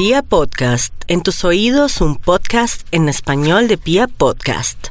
Pia Podcast, en tus oídos un podcast en español de Pia Podcast.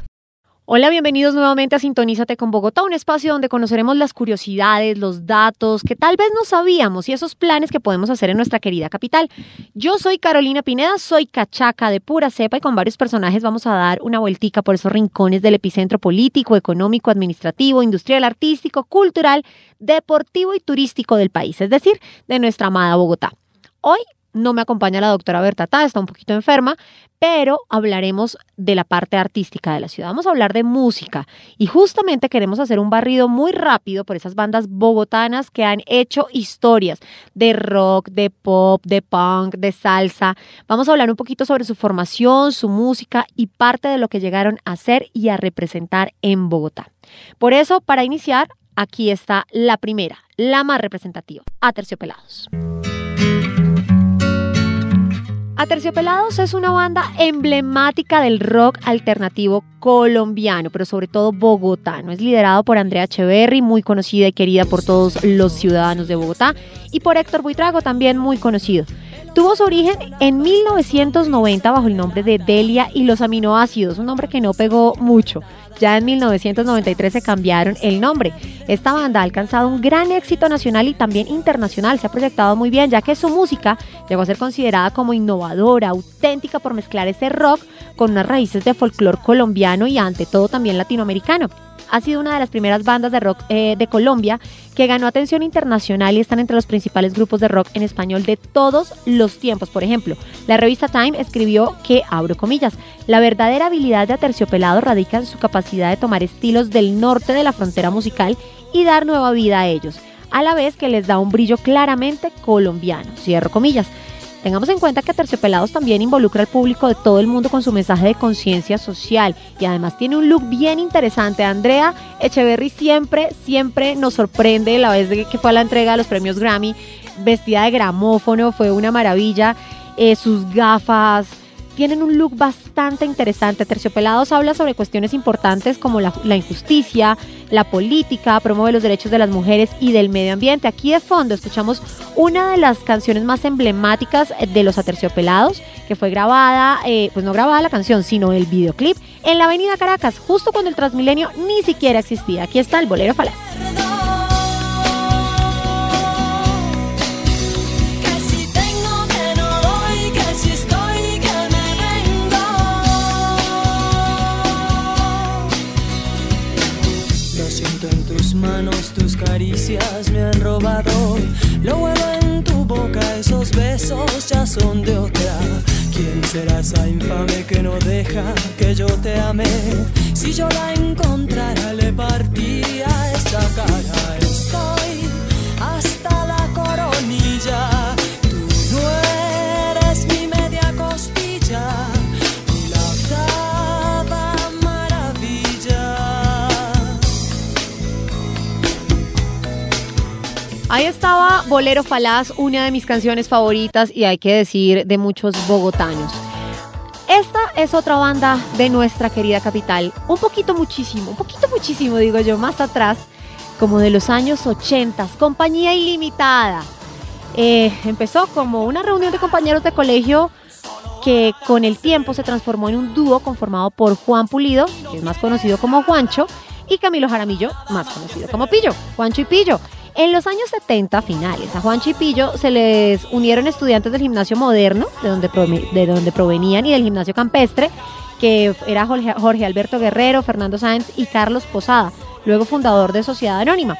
Hola, bienvenidos nuevamente a Sintonízate con Bogotá, un espacio donde conoceremos las curiosidades, los datos que tal vez no sabíamos y esos planes que podemos hacer en nuestra querida capital. Yo soy Carolina Pineda, soy cachaca de pura cepa y con varios personajes vamos a dar una vueltica por esos rincones del epicentro político, económico, administrativo, industrial, artístico, cultural, deportivo y turístico del país, es decir, de nuestra amada Bogotá. Hoy no me acompaña la doctora Berta está un poquito enferma, pero hablaremos de la parte artística de la ciudad. Vamos a hablar de música y justamente queremos hacer un barrido muy rápido por esas bandas bogotanas que han hecho historias de rock, de pop, de punk, de salsa. Vamos a hablar un poquito sobre su formación, su música y parte de lo que llegaron a hacer y a representar en Bogotá. Por eso, para iniciar, aquí está la primera, la más representativa, Aterciopelados. Aterciopelados es una banda emblemática del rock alternativo colombiano, pero sobre todo bogotano. Es liderado por Andrea Echeverry, muy conocida y querida por todos los ciudadanos de Bogotá, y por Héctor Buitrago, también muy conocido. Tuvo su origen en 1990 bajo el nombre de Delia y los aminoácidos, un nombre que no pegó mucho. Ya en 1993 se cambiaron el nombre. Esta banda ha alcanzado un gran éxito nacional y también internacional. Se ha proyectado muy bien ya que su música llegó a ser considerada como innovadora, auténtica por mezclar ese rock con unas raíces de folclore colombiano y ante todo también latinoamericano ha sido una de las primeras bandas de rock eh, de Colombia que ganó atención internacional y están entre los principales grupos de rock en español de todos los tiempos. Por ejemplo, la revista Time escribió que, abro comillas, la verdadera habilidad de Aterciopelado radica en su capacidad de tomar estilos del norte de la frontera musical y dar nueva vida a ellos, a la vez que les da un brillo claramente colombiano, cierro comillas. Tengamos en cuenta que Terciopelados también involucra al público de todo el mundo con su mensaje de conciencia social y además tiene un look bien interesante. Andrea Echeverry siempre, siempre nos sorprende la vez que fue a la entrega de los premios Grammy, vestida de gramófono, fue una maravilla. Eh, sus gafas, tienen un look bastante interesante. Terciopelados habla sobre cuestiones importantes como la, injusticia, la política, promueve los derechos de las mujeres y del medio ambiente. Aquí de fondo escuchamos una de las canciones más emblemáticas de los Aterciopelados, que fue grabada, eh, pues no grabada la canción, sino el videoclip, en la avenida Caracas, justo cuando el Transmilenio ni siquiera existía. Aquí está el bolero falaz. Me han robado. Lo huevo en tu boca, esos besos ya son de otra. ¿Quién será esa infame que no deja que yo te ame? Si yo la encontrara, le partiría esta cara. Estoy Ahí estaba Bolero Falaz, una de mis canciones favoritas y hay que decir de muchos bogotanos. Esta es otra banda de nuestra querida capital, un poquito muchísimo, un poquito muchísimo digo yo, más atrás, como de los años 80, Compañía Ilimitada. Eh, empezó como una reunión de compañeros de colegio que con el tiempo se transformó en un dúo conformado por Juan Pulido, que es más conocido como Juancho, y Camilo Jaramillo, más conocido como Pillo, Juancho y Pillo. En los años 70 finales, a Juan Chipillo se les unieron estudiantes del gimnasio moderno, de donde, de donde provenían, y del gimnasio campestre, que era Jorge Alberto Guerrero, Fernando Sáenz y Carlos Posada, luego fundador de Sociedad Anónima.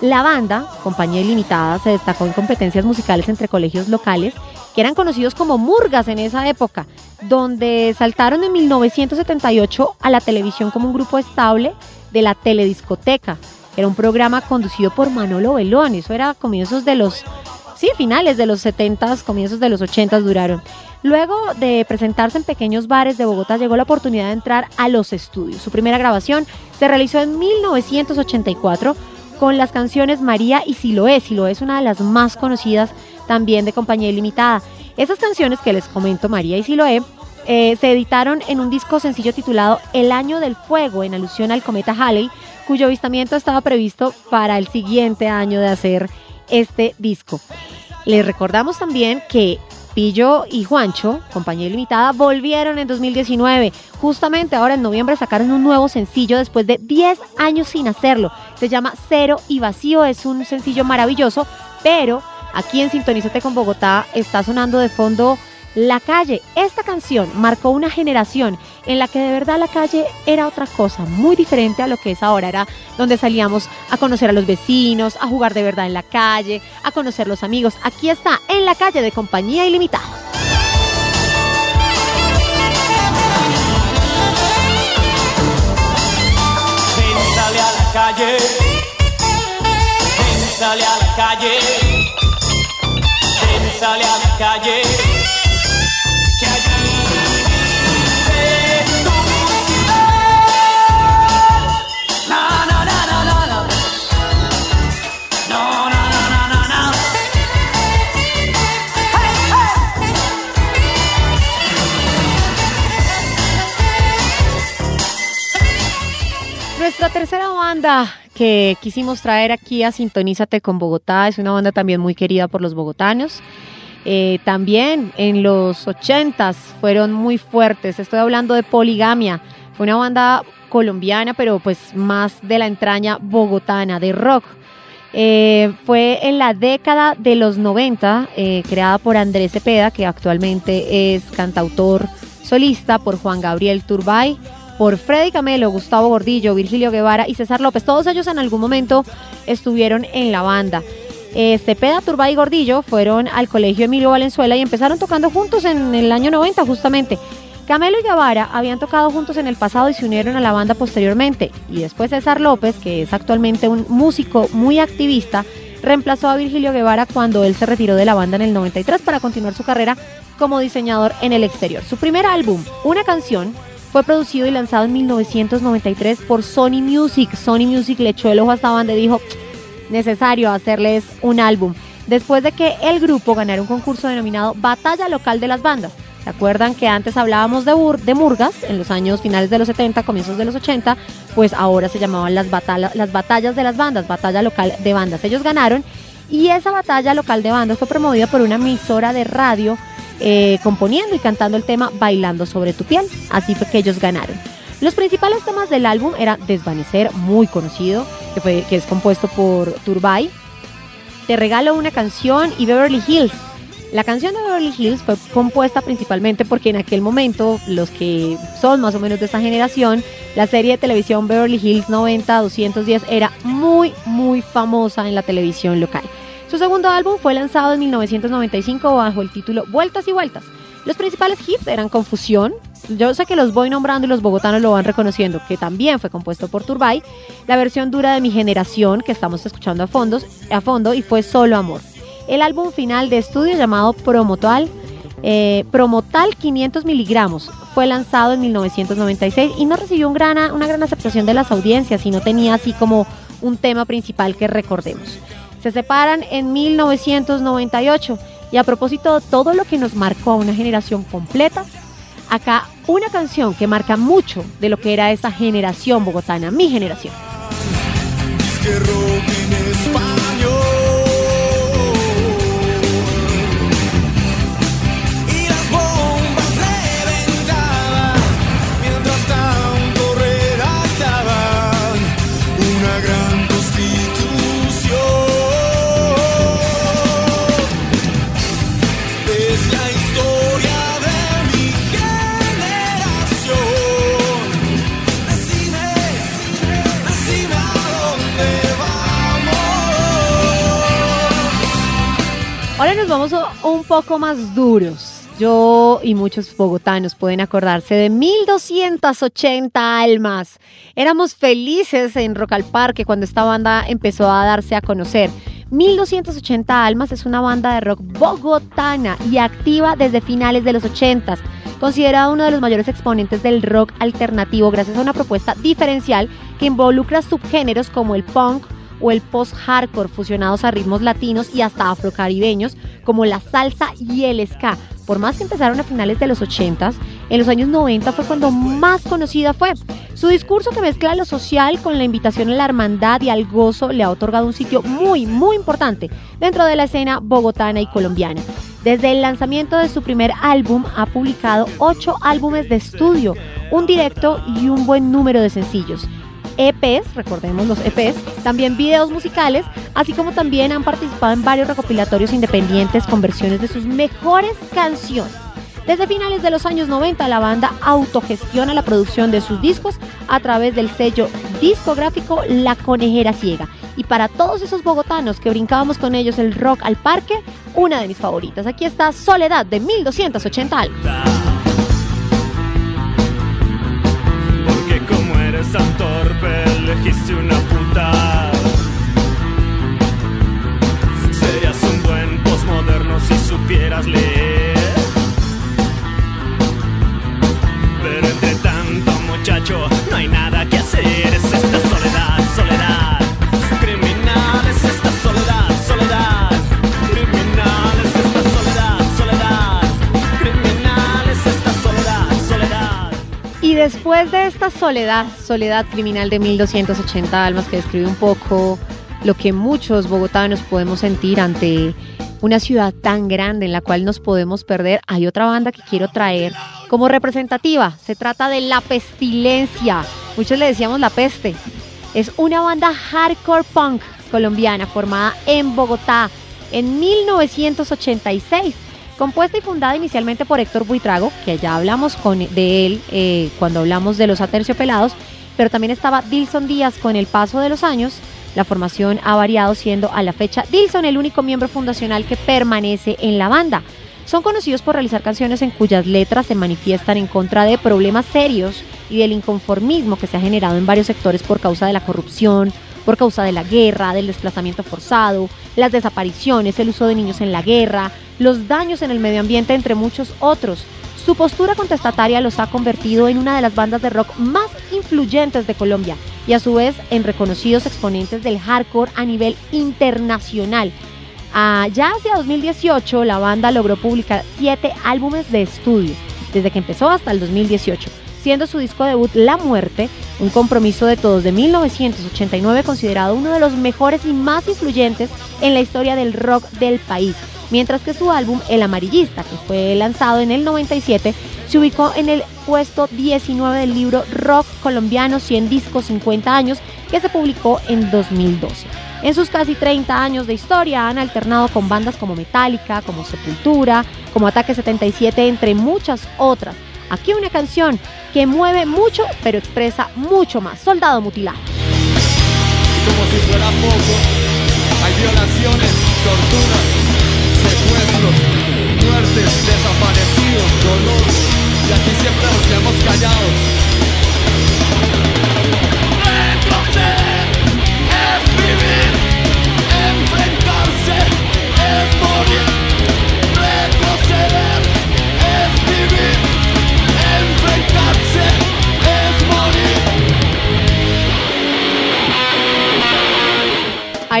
La banda, Compañía Ilimitada, se destacó en competencias musicales entre colegios locales, que eran conocidos como murgas en esa época, donde saltaron en 1978 a la televisión como un grupo estable de la telediscoteca, era un programa conducido por Manolo Belón. Eso era comienzos de los, sí, finales de los 70, comienzos de los 80 duraron. Luego de presentarse en pequeños bares de Bogotá, llegó la oportunidad de entrar a los estudios. Su primera grabación se realizó en 1984 con las canciones María y Siloé. Siloé es una de las más conocidas también de Compañía Ilimitada. Esas canciones que les comento, María y Siloé, eh, se editaron en un disco sencillo titulado El Año del Fuego, en alusión al cometa Halley, cuyo avistamiento estaba previsto para el siguiente año de hacer este disco. Les recordamos también que Pillo y Juancho, compañía limitada, volvieron en 2019. Justamente ahora en noviembre sacaron un nuevo sencillo después de 10 años sin hacerlo. Se llama Cero y Vacío, es un sencillo maravilloso, pero aquí en Sintonízate con Bogotá está sonando de fondo la calle, esta canción marcó una generación en la que de verdad la calle era otra cosa, muy diferente a lo que es ahora. Era donde salíamos a conocer a los vecinos, a jugar de verdad en la calle, a conocer los amigos. Aquí está, en la calle de Compañía Ilimitada. sale a la calle, sale a la calle, sale a la calle. Banda que quisimos traer aquí a Sintonízate con Bogotá es una banda también muy querida por los bogotanos. Eh, también en los ochentas fueron muy fuertes. Estoy hablando de Poligamia. Fue una banda colombiana, pero pues más de la entraña bogotana, de rock. Eh, fue en la década de los 90, eh, creada por Andrés Cepeda, que actualmente es cantautor solista, por Juan Gabriel Turbay, por Freddy Camelo, Gustavo Gordillo, Virgilio Guevara y César López. Todos ellos en algún momento estuvieron en la banda. Eh, Cepeda, Turbay y Gordillo fueron al colegio Emilio Valenzuela y empezaron tocando juntos en el año 90 justamente. Camelo y Guevara habían tocado juntos en el pasado y se unieron a la banda posteriormente. Y después César López, que es actualmente un músico muy activista, reemplazó a Virgilio Guevara cuando él se retiró de la banda en el 93 para continuar su carrera como diseñador en el exterior. Su primer álbum, Una canción, fue producido y lanzado en 1993 por Sony Music. Sony Music le echó el ojo a esta banda y dijo, necesario hacerles un álbum. Después de que el grupo ganara un concurso denominado Batalla Local de las Bandas. ¿Se acuerdan que antes hablábamos de, Murgas en los años finales de los 70, comienzos de los 80? Pues ahora se llamaban las, las batallas de las bandas, batalla local de bandas. Ellos ganaron y esa batalla local de bandas fue promovida por una emisora de radio eh, componiendo y cantando el tema Bailando sobre tu piel. Así fue que ellos ganaron. Los principales temas del álbum eran Desvanecer, muy conocido, que, fue, que es compuesto por Turbay, Te regalo una canción y Beverly Hills, la canción de Beverly Hills fue compuesta principalmente porque en aquel momento, los que son más o menos de esa generación, la serie de televisión Beverly Hills 90-210 era muy, muy famosa en la televisión local. Su segundo álbum fue lanzado en 1995 bajo el título Vueltas y Vueltas. Los principales hits eran Confusión, yo sé que los voy nombrando y los bogotanos lo van reconociendo, que también fue compuesto por Turbay, la versión dura de mi generación que estamos escuchando a, fondos, a fondo y fue Solo Amor el álbum final de estudio llamado Promotal, eh, Promotal 500 miligramos. Fue lanzado en 1996 y no recibió una gran aceptación de las audiencias y no tenía así como un tema principal que recordemos. Se separan en 1998 y a propósito de todo lo que nos marcó a una generación completa, acá una canción que marca mucho de lo que era esa generación bogotana, mi generación. Poco más duros. Yo y muchos bogotanos pueden acordarse de 1280 almas. Éramos felices en Rock al Parque cuando esta banda empezó a darse a conocer. 1280 almas es una banda de rock bogotana y activa desde finales de los 80 considerada uno de los mayores exponentes del rock alternativo gracias a una propuesta diferencial que involucra subgéneros como el punk, o el post-hardcore fusionados a ritmos latinos y hasta afrocaribeños como la salsa y el ska. Por más que empezaron a finales de los 80, en los años 90 fue cuando más conocida fue. Su discurso que mezcla lo social con la invitación a la hermandad y al gozo le ha otorgado un sitio muy, muy importante dentro de la escena bogotana y colombiana. Desde el lanzamiento de su primer álbum ha publicado ocho álbumes de estudio, un directo y un buen número de sencillos. EPs, recordemos los EPs, también videos musicales, así como también han participado en varios recopilatorios independientes con versiones de sus mejores canciones. Desde finales de los años 90, la banda autogestiona la producción de sus discos a través del sello discográfico La Conejera Ciega. Y para todos esos bogotanos que brincábamos con ellos el rock al parque, una de mis favoritas. Aquí está Soledad de 1280 algo. Después de esta soledad, soledad criminal de 1280 almas que describe un poco lo que muchos bogotanos podemos sentir ante una ciudad tan grande en la cual nos podemos perder, hay otra banda que quiero traer como representativa. Se trata de La Pestilencia. Muchos le decíamos La Peste. Es una banda hardcore punk colombiana formada en Bogotá en 1986. Compuesta y fundada inicialmente por Héctor Buitrago, que ya hablamos con, de él eh, cuando hablamos de los aterciopelados, pero también estaba Dilson Díaz con el paso de los años. La formación ha variado siendo a la fecha Dilson el único miembro fundacional que permanece en la banda. Son conocidos por realizar canciones en cuyas letras se manifiestan en contra de problemas serios y del inconformismo que se ha generado en varios sectores por causa de la corrupción, por causa de la guerra, del desplazamiento forzado, las desapariciones, el uso de niños en la guerra, los daños en el medio ambiente, entre muchos otros. Su postura contestataria los ha convertido en una de las bandas de rock más influyentes de Colombia y a su vez en reconocidos exponentes del hardcore a nivel internacional. Ah, ya hacia 2018 la banda logró publicar siete álbumes de estudio, desde que empezó hasta el 2018, siendo su disco debut La Muerte, un compromiso de todos de 1989 considerado uno de los mejores y más influyentes en la historia del rock del país, mientras que su álbum El Amarillista, que fue lanzado en el 97, se ubicó en el puesto 19 del libro Rock Colombiano 100 Discos 50 años, que se publicó en 2012. En sus casi 30 años de historia han alternado con bandas como Metallica, como Sepultura, como Ataque 77, entre muchas otras. Aquí una canción que mueve mucho, pero expresa mucho más. Soldado mutilado. como si fuera poco. Hay violaciones, torturas, secuestros, muertes, desaparecidos, dolor. Y aquí siempre nos quedamos callados. Retroceder es vivir, enfrentarse es morir.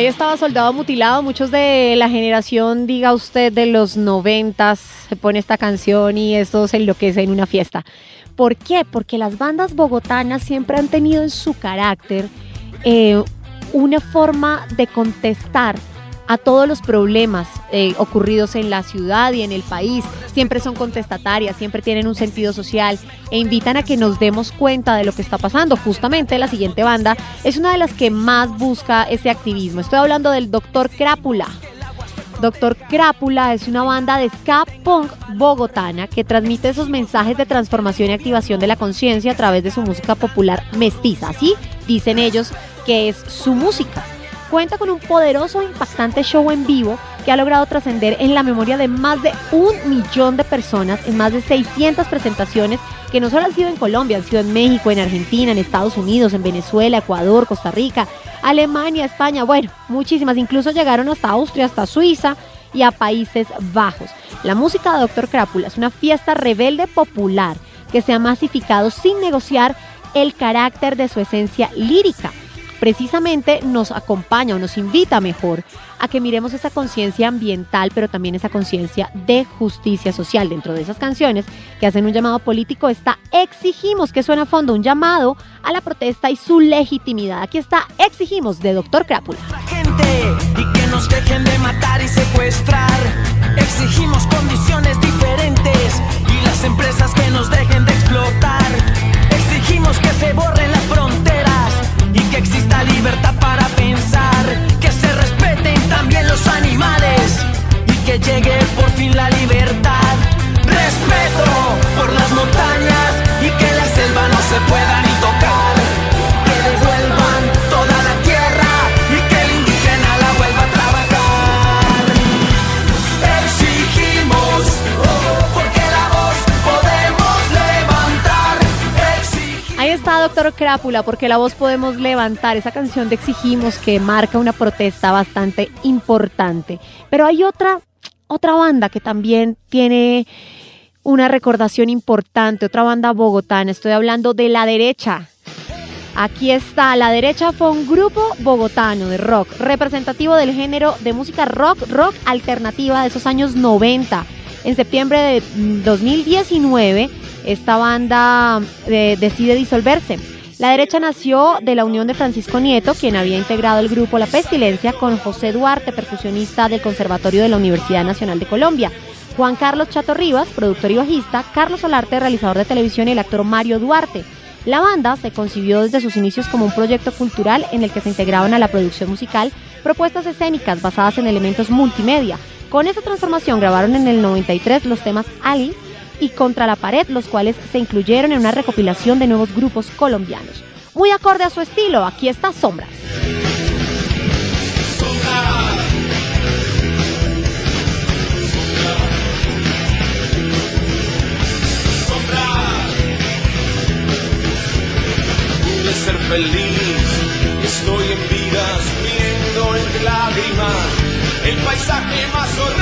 Ahí estaba Soldado Mutilado. Muchos de la generación, diga usted, de los noventas, se pone esta canción y esto se enloquece en una fiesta. ¿Por qué? Porque las bandas bogotanas siempre han tenido en su carácter eh, una forma de contestar a todos los problemas eh, ocurridos en la ciudad y en el país. Siempre son contestatarias, siempre tienen un sentido social e invitan a que nos demos cuenta de lo que está pasando. Justamente la siguiente banda es una de las que más busca ese activismo. Estoy hablando del Doctor Crápula. Doctor Crápula es una banda de ska punk bogotana que transmite esos mensajes de transformación y activación de la conciencia a través de su música popular mestiza. Así dicen ellos que es su música. Cuenta con un poderoso e impactante show en vivo que ha logrado trascender en la memoria de más de un millón de personas en más de 600 presentaciones que no solo han sido en Colombia, han sido en México, en Argentina, en Estados Unidos, en Venezuela, Ecuador, Costa Rica, Alemania, España, bueno, muchísimas, incluso llegaron hasta Austria, hasta Suiza y a Países Bajos. La música de Doctor Crápula es una fiesta rebelde popular que se ha masificado sin negociar el carácter de su esencia lírica precisamente nos acompaña o nos invita mejor a que miremos esa conciencia ambiental, pero también esa conciencia de justicia social. Dentro de esas canciones que hacen un llamado político está Exigimos, que suena a fondo un llamado a la protesta y su legitimidad. Aquí está Exigimos de Doctor Crápula. y que nos dejen de matar y secuestrar. Exigimos condiciones diferentes y las empresas que nos dejen de explotar. Exigimos que se borren las fronteras libertad para pensar. Que se respeten también los animales y que llegue Crápula, porque la voz podemos levantar esa canción de Exigimos que marca una protesta bastante importante. Pero hay otra, otra banda que también tiene una recordación importante, otra banda bogotana. Estoy hablando de La Derecha. Aquí está, La Derecha fue un grupo bogotano de rock, representativo del género de música rock, rock alternativa de esos años 90. En septiembre de mm, 2019, esta banda eh, decide disolverse. La derecha nació de la unión de Francisco Nieto, quien había integrado el grupo La Pestilencia, con José Duarte, percusionista del Conservatorio de la Universidad Nacional de Colombia. Juan Carlos Chato Rivas, productor y bajista, Carlos Solarte, realizador de televisión y el actor Mario Duarte. La banda se concibió desde sus inicios como un proyecto cultural en el que se integraban a la producción musical propuestas escénicas basadas en elementos multimedia. Con esa transformación grabaron en el 93 los temas Alice y Contra la Pared, los cuales se incluyeron en una recopilación de nuevos grupos colombianos. Muy acorde a su estilo, aquí está Sombras. ser feliz. Estoy en vidas viendo entre lágrimas el paisaje más horrendo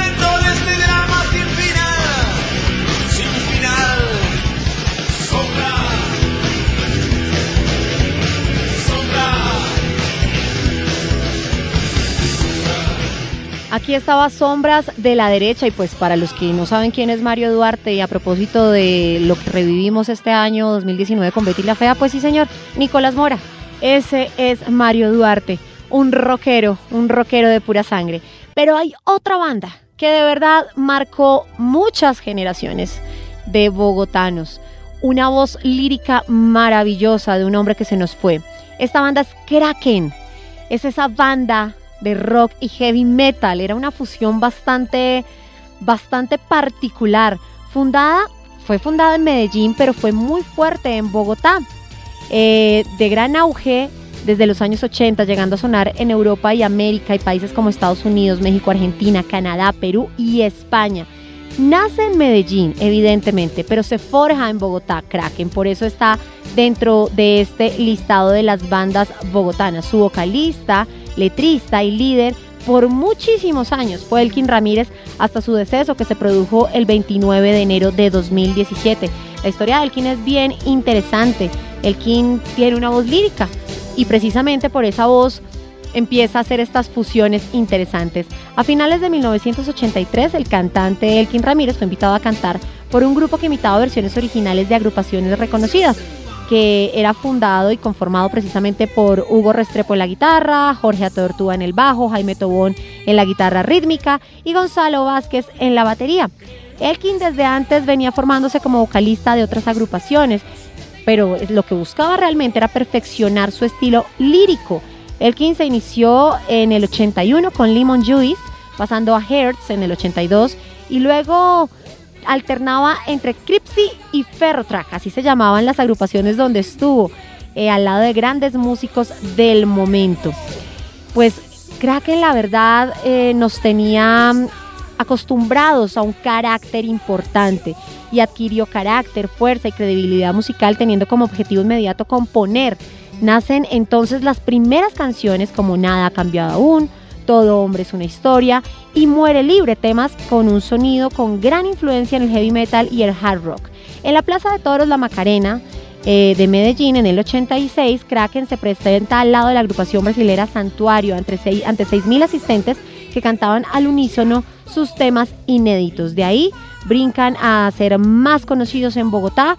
Aquí estaba Sombras de la derecha y pues para los que no saben quién es Mario Duarte y a propósito de lo que revivimos este año 2019 con Betty la Fea, pues sí señor, Nicolás Mora. Ese es Mario Duarte, un rockero, un rockero de pura sangre. Pero hay otra banda que de verdad marcó muchas generaciones de bogotanos. Una voz lírica maravillosa de un hombre que se nos fue. Esta banda es Kraken. Es esa banda de rock y heavy metal. Era una fusión bastante, bastante particular. Fundada, fue fundada en Medellín, pero fue muy fuerte en Bogotá. Eh, de gran auge desde los años 80, llegando a sonar en Europa y América y países como Estados Unidos, México, Argentina, Canadá, Perú y España. Nace en Medellín, evidentemente, pero se forja en Bogotá, Kraken. Por eso está dentro de este listado de las bandas bogotanas. Su vocalista, letrista y líder por muchísimos años fue Elkin Ramírez hasta su deceso que se produjo el 29 de enero de 2017. La historia de Elkin es bien interesante. Elkin tiene una voz lírica y precisamente por esa voz empieza a hacer estas fusiones interesantes. A finales de 1983, el cantante Elkin Ramírez fue invitado a cantar por un grupo que imitaba versiones originales de agrupaciones reconocidas, que era fundado y conformado precisamente por Hugo Restrepo en la guitarra, Jorge Atortúa en el bajo, Jaime Tobón en la guitarra rítmica y Gonzalo Vázquez en la batería. Elkin desde antes venía formándose como vocalista de otras agrupaciones, pero lo que buscaba realmente era perfeccionar su estilo lírico. Elkin se inició en el 81 con Lemon Juice, pasando a Hertz en el 82 y luego alternaba entre Cripsy y Ferrotrack, así se llamaban las agrupaciones donde estuvo, eh, al lado de grandes músicos del momento. Pues Kraken la verdad eh, nos tenía mm, acostumbrados a un carácter importante y adquirió carácter, fuerza y credibilidad musical teniendo como objetivo inmediato componer. Nacen entonces las primeras canciones como Nada ha cambiado aún, Todo hombre es una historia y Muere libre, temas con un sonido con gran influencia en el heavy metal y el hard rock. En la Plaza de Toros La Macarena eh, de Medellín en el 86, Kraken se presenta al lado de la agrupación brasilera Santuario ante seis- ante 6.000 asistentes que cantaban al unísono sus temas inéditos. De ahí brincan a ser más conocidos en Bogotá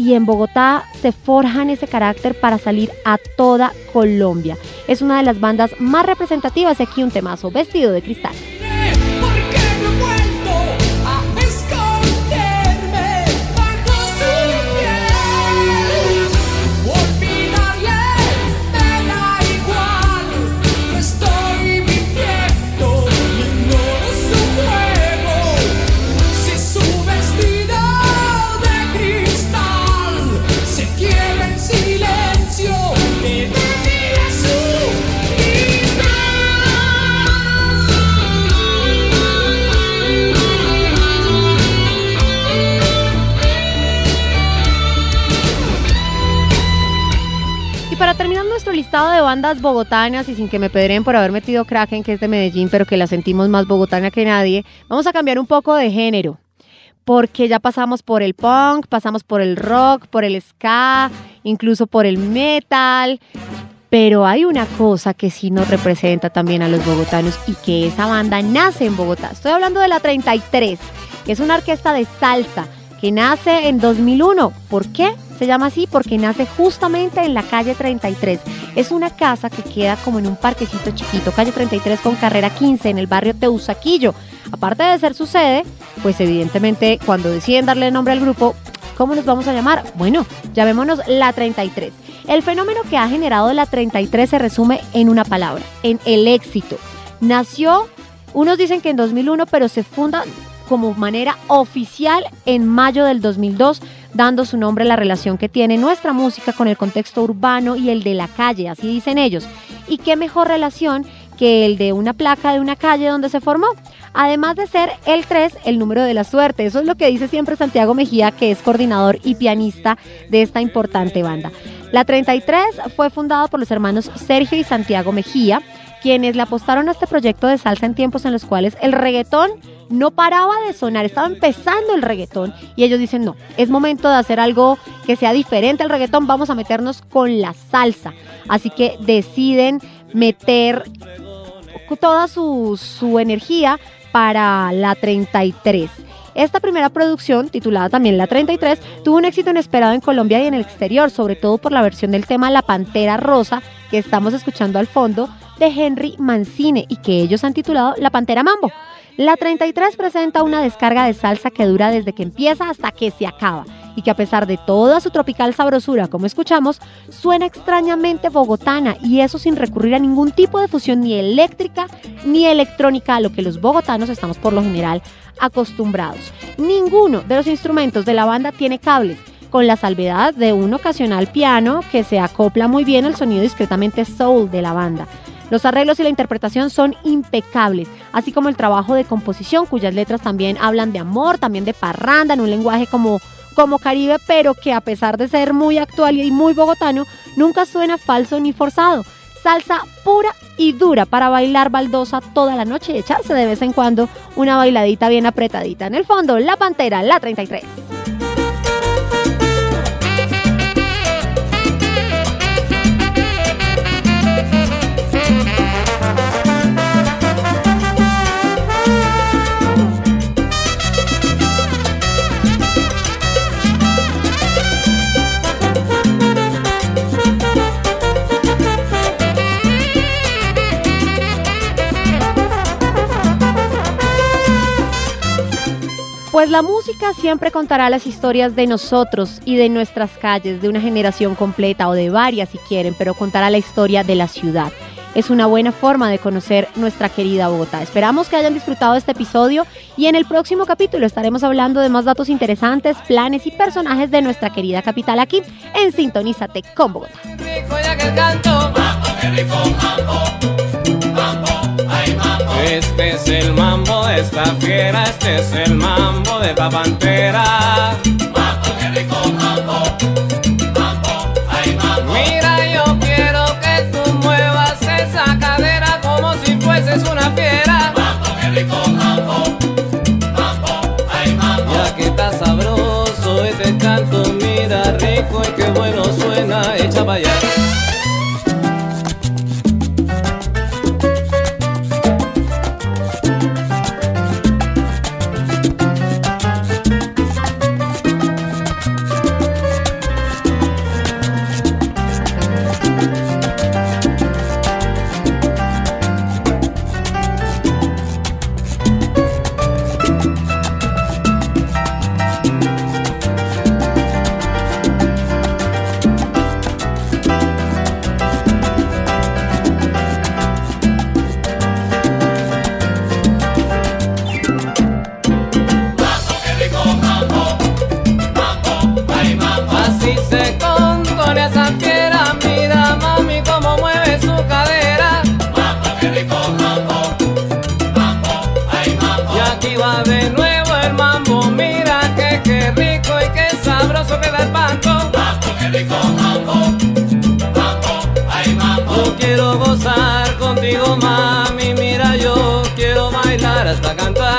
y en Bogotá se forjan ese carácter para salir a toda Colombia. Es una de las bandas más representativas y aquí un temazo vestido de cristal. Bandas bogotanas y sin que me pedreen por haber metido Kraken, que es de Medellín, pero que la sentimos más bogotana que nadie, vamos a cambiar un poco de género. Porque ya pasamos por el punk, pasamos por el rock, por el ska, incluso por el metal. Pero hay una cosa que sí nos representa también a los bogotanos y que esa banda nace en Bogotá. Estoy hablando de la 33, que es una orquesta de salsa que nace en 2001. ¿Por qué? Se llama así porque nace justamente en la calle 33. Es una casa que queda como en un parquecito chiquito, calle 33 con carrera 15 en el barrio Teusaquillo. Aparte de ser su sede, pues evidentemente cuando deciden darle nombre al grupo, ¿cómo nos vamos a llamar? Bueno, llamémonos la 33. El fenómeno que ha generado la 33 se resume en una palabra, en el éxito. Nació, unos dicen que en 2001, pero se funda como manera oficial en mayo del 2002, dando su nombre a la relación que tiene nuestra música con el contexto urbano y el de la calle, así dicen ellos. Y qué mejor relación que el de una placa de una calle donde se formó. Además de ser el 3, el número de la suerte. Eso es lo que dice siempre Santiago Mejía, que es coordinador y pianista de esta importante banda. La 33 fue fundada por los hermanos Sergio y Santiago Mejía, quienes le apostaron a este proyecto de salsa en tiempos en los cuales el reggaetón no paraba de sonar, estaba empezando el reggaetón y ellos dicen, no, es momento de hacer algo que sea diferente al reggaetón, vamos a meternos con la salsa. Así que deciden meter toda su, su energía para la 33. Esta primera producción, titulada también La 33, tuvo un éxito inesperado en Colombia y en el exterior, sobre todo por la versión del tema La Pantera Rosa que estamos escuchando al fondo de Henry Mancine y que ellos han titulado La Pantera Mambo. La 33 presenta una descarga de salsa que dura desde que empieza hasta que se acaba y que a pesar de toda su tropical sabrosura, como escuchamos, suena extrañamente bogotana y eso sin recurrir a ningún tipo de fusión ni eléctrica ni electrónica a lo que los bogotanos estamos por lo general acostumbrados. Ninguno de los instrumentos de la banda tiene cables, con la salvedad de un ocasional piano que se acopla muy bien al sonido discretamente soul de la banda. Los arreglos y la interpretación son impecables, así como el trabajo de composición, cuyas letras también hablan de amor, también de parranda, en un lenguaje como, como caribe, pero que a pesar de ser muy actual y muy bogotano, nunca suena falso ni forzado. Salsa pura y dura para bailar baldosa toda la noche y echarse de vez en cuando una bailadita bien apretadita. En el fondo, La Pantera, la 33. Pues la música siempre contará las historias de nosotros y de nuestras calles, de una generación completa o de varias si quieren, pero contará la historia de la ciudad. Es una buena forma de conocer nuestra querida Bogotá. Esperamos que hayan disfrutado este episodio y en el próximo capítulo estaremos hablando de más datos interesantes, planes y personajes de nuestra querida capital aquí en Sintonízate con Bogotá. Este es el mambo de esta fiera, este es el mambo de la esta cantar.